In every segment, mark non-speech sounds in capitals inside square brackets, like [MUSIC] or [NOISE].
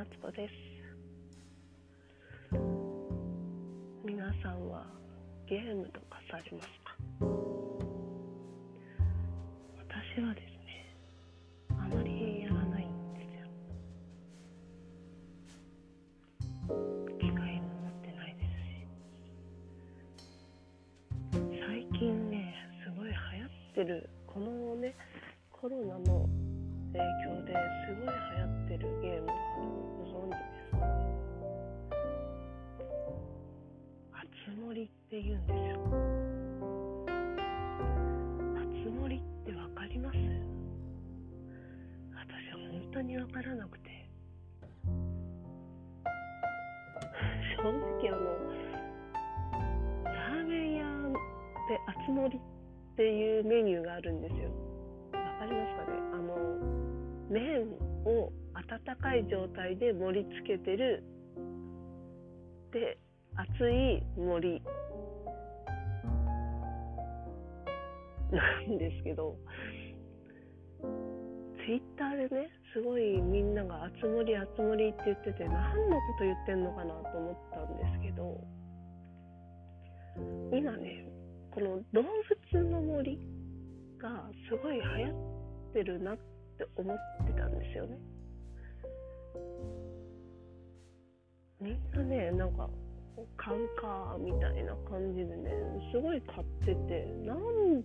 夏子です。皆さんはゲームとかされますか？私はですねあまりやらないんですよ。機会も持ってないですし。最近ねすごい流行ってるこのねコロナの影響ですごい流行ってるゲームがあるのご存知ですあつ森って言うんですよあつ森ってわかります私本当にわからなくて正直あのラーメン屋であつ森っていうメニューがあるんですよわかりますかねあの麺を温かい状態で盛り付けてる。で熱い盛りなんですけど。ツイッターでねすごいみんなが「熱盛熱盛」って言ってて何のこと言ってんのかなと思ったんですけど。今ねこの動物の森がすごい流行ってるなって思ってたんですよね。みんなねなんか買うかみたいな感じでねすごい買っててなん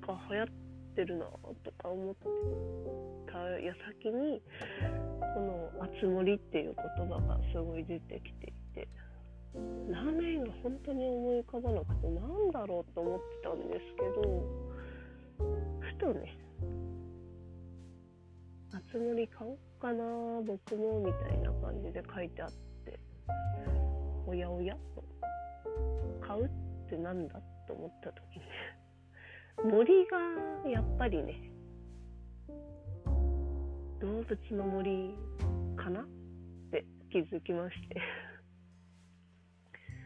か流行ってるなとか思った矢先にこの「あつ森」っていう言葉がすごい出てきていてラーメンが本当に思い浮かばなくてなんだろうと思ってたんですけどふとね「あつ森買おうかな僕も」みたいな感じで書いてあって。おやおや？と買うってなんだと思った時に。[LAUGHS] 森がやっぱりね動物の森かなって気づきまして。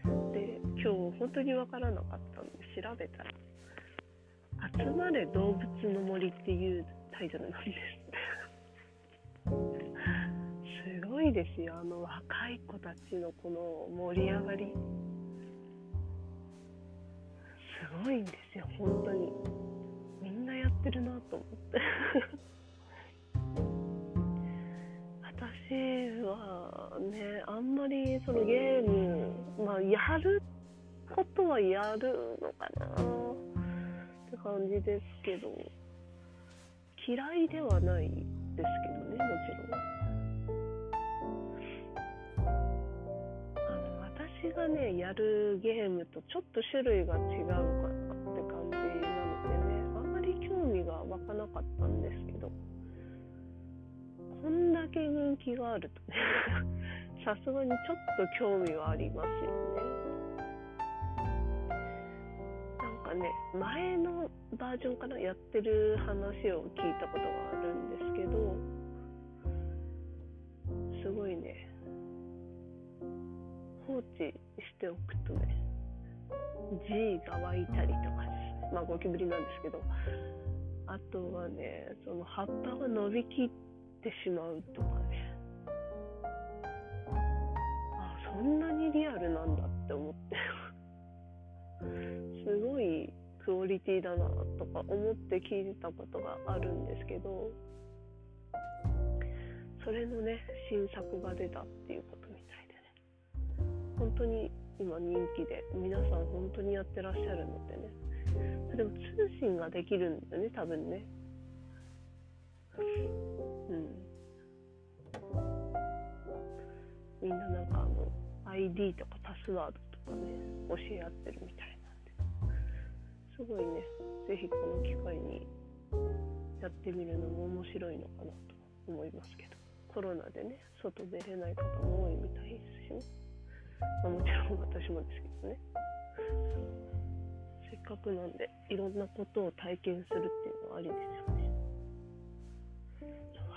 [LAUGHS] で今日本当に分からなかったんで調べたら「集まれ動物の森」っていうタイトルなんです。いですよ。あの若い子たちのこの盛り上がり。すごいんですよ本当に。みんなやってるなと思って。[LAUGHS] 私はねあんまりそのゲームまあやることはやるのかな。って感じですけど。嫌いではないですけどねもちろん。私がねやるゲームとちょっと種類が違うかなって感じなのでねあんまり興味が湧かなかったんですけどこんだけ人気があるとね [LAUGHS] さすがにちょっと興味はありますよね。なんかね前のバージョンからやってる話を聞いたことがあるんですけどすごいね置しておくとね G が湧いたりとかですまあゴキブリなんですけどあとはねその葉っぱが伸びきってしまうとかね。あそんなにリアルなんだって思って。[LAUGHS] すごいクオリティだなとか思って聞いてたことがあるんですけどそれのね新作が出たっていうこと本当に今人気で皆さん本当にやってらっしゃるのでね。でも通信ができるんだよね多分ね。うん。みんななんかあの ID とかパスワードとかね教え合ってるみたいなんで。すごいね是非この機会にやってみるのも面白いのかなと思いますけど。コロナでね外出れない方も多いみたいですしね、まあ、もちろん私もですけどね。せっかくなんでいろんなことを体験するっていうのはありですよね。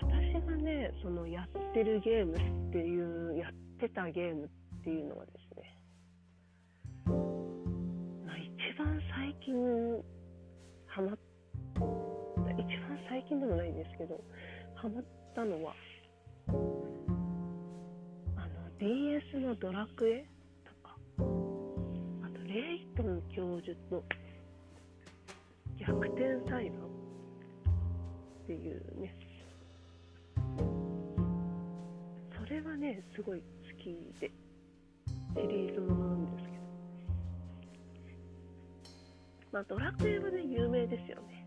私がねそのやってるゲームっていうやってたゲームっていうのはですね、まあ、一番最近ハマった一番最近でもないんですけどハマったのは DS のドラクエ？とか、あとレイトン教授の逆転裁判っていうね、それはね、すごい好きで、シリーズものなんですけど、まあドラクエはね、有名ですよね。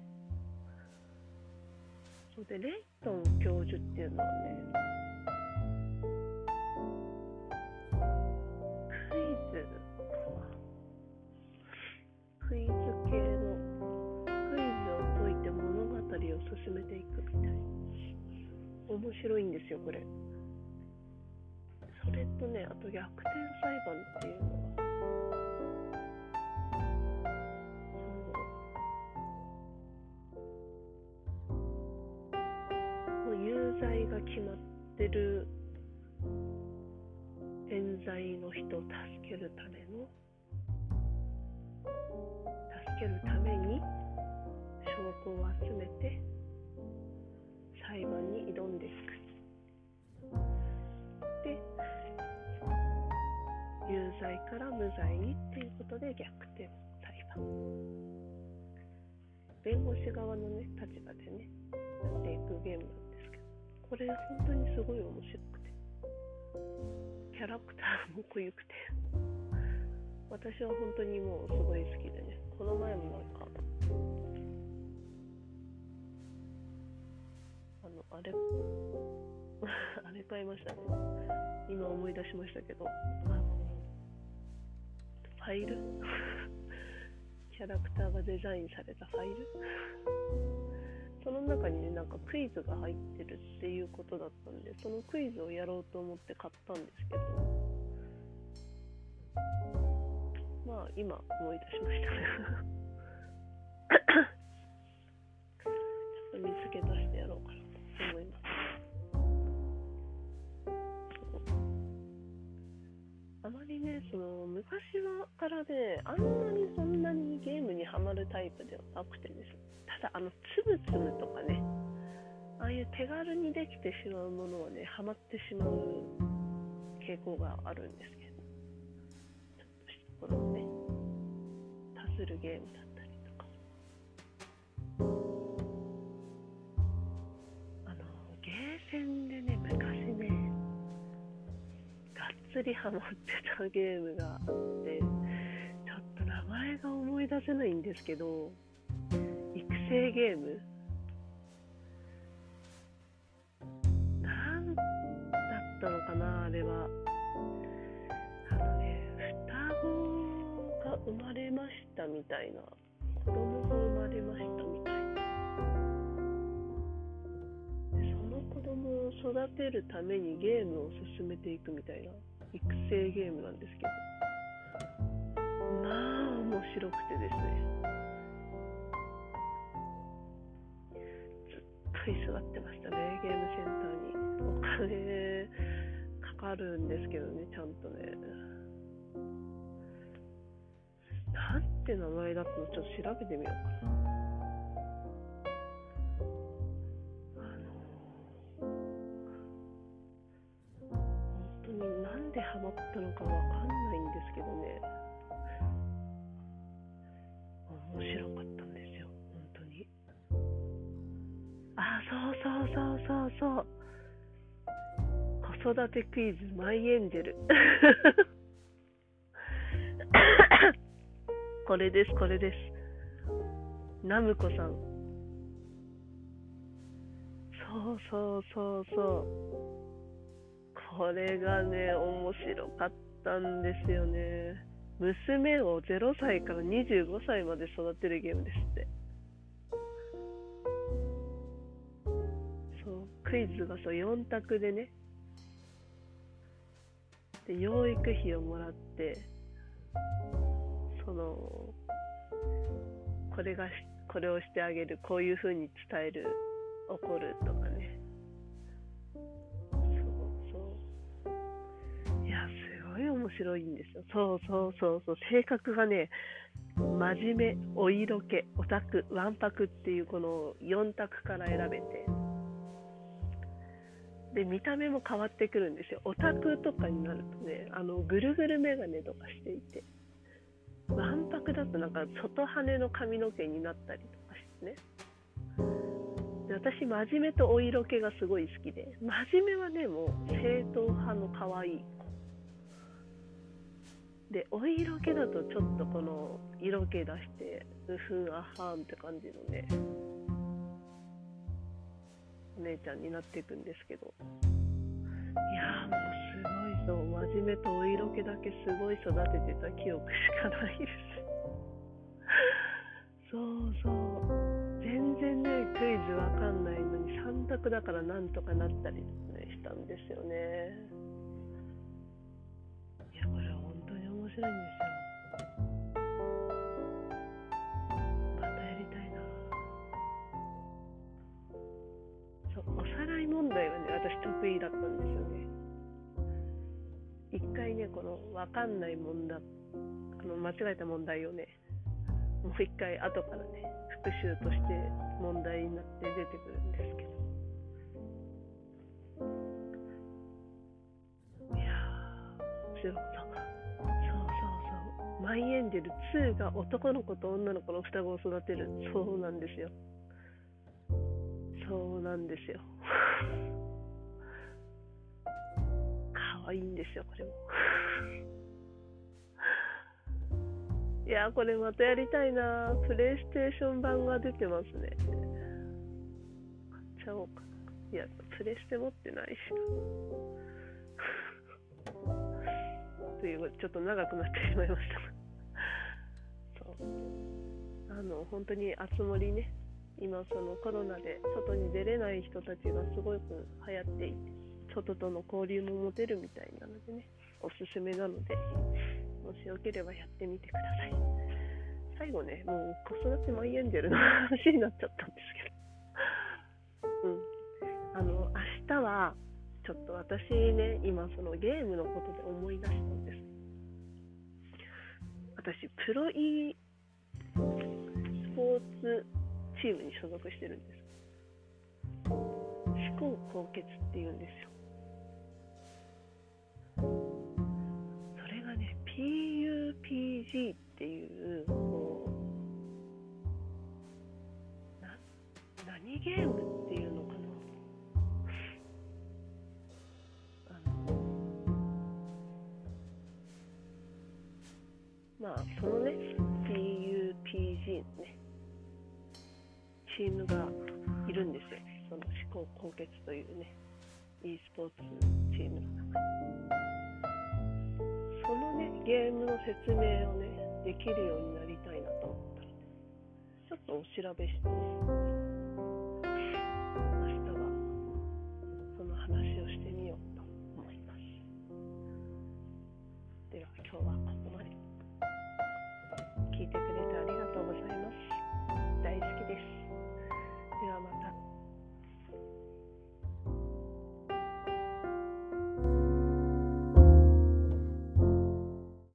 そうで、レイトン教授っていうのはね、進めていくみたい。面白いんですよこれ。それとねあと逆転裁判っていうのは有罪が決まってる冤罪の人を助けるための助けるために証拠を集めて裁判に挑んでいく。で有罪から無罪にっていうことで逆転裁判。弁護士側のね立場でねやっていくゲームなんですけどこれ本当にすごい面白くてキャラクターも濃ゆくて私は本当にもうすごい好きでねこの前もなんかのあれ [LAUGHS] あれ買いましたね。今思い出しましたけどあのファイル？[LAUGHS] キャラクターがデザインされたファイル？[LAUGHS] その中にねなんかクイズが入ってるっていうことだったんでそのクイズをやろうと思って買ったんですけどまあ今思い出しましたからねあんなにそんなにゲームにはまるタイプではなくてですただあのつぶつぶとかね。ああいう手軽にできてしまうものはねハマってしまう傾向があるんですけど。ちょっとしたこのね。パズルゲームだったりとか。あのゲーセンでね昔ねがっつりハマってたゲームがあって。が思い出せないんですけど育成ゲーム。なんだったのかなあれは。あのね双子が生まれましたみたいな。子供が生まれましたみたいな。その子供を育てるためにゲームを進めていくみたいな。育成ゲームなんですけど。面白くてですね。ずっと居座ってましたね。ゲームセンターにお金かかるんですけどねちゃんとね。なんて名前だったの？ちょっと調べてみようかな。そうそうそうそう。子育てクイズマイエンジェル。[LAUGHS] これですこれです。ナムコさん。そうそうそうそう。これがね面白かったんですよね。娘を0歳から25歳まで育てるゲームですって。クイズがそう4択でね。で養育費をもらってそのこれがこれをしてあげるこういうふうに伝える怒るとかね。そうそう。いやすごい面白いんですよ。そうそうそうそう。性格がね真面目お色気オタクわんぱくっていうこの4択から選べて。で見た目も変わってくるんですよ。オタクとかになるとねあのぐるぐる眼鏡とかしていてわんぱくだとなんか外羽の髪の毛になったりとかしてね。で私真面目とお色気がすごい好きで真面目はねもう正統派の可愛い子。でお色気だとちょっとこの色気出してうふんあはんって感じのね姉ちゃんになっていくんですけど。いやーもうすごいそう真面目とお色気だけすごい育ててた記憶しかないです。[LAUGHS] そうそう。全然ねクイズわかんないのに3択だからなんとかなったり、ね、したんですよね。いやこれ本当に面白いんですよ。おさらい問題はね私得意だったんですよね。一回ねこの分かんない問題あの間違えた問題をねもう一回後からね復習として問題になって出てくるんですけど。いやー面白そうそうそうそう。マイエンジェル2が男の子と女の子の双子を育てる。そうなんですよ。そうなんですよ。可愛いんですよこれも。いやこれまたやりたいな。プレイステーション版が出てますね。買っちゃおうかな。いやプレステ持ってないし [LAUGHS] というちょっと長くなってしまいました。そう。あの本当にあつ森ね。今そのコロナで外に出れない人たちがすごく流行っていて外との交流も持てるみたいなのでねおすすめなのでもしよければやってみてください。最後ねもう子育てマイエンジェルの話になっちゃったんですけど。うん。あの明日はちょっと私ね今そのゲームのことで思い出したんです。私プロ e スポーツチームに所属してるんです。思考高血っていうんですよ。それがね PUPG っていうこうな何ゲームっていうのかな。あのまあそのね PUPG チームがいるんですよ。その思考高血というね e スポーツチームの中に。そのねゲームの説明をねできるようになりたいなと思ったのでちょっとお調べして。ね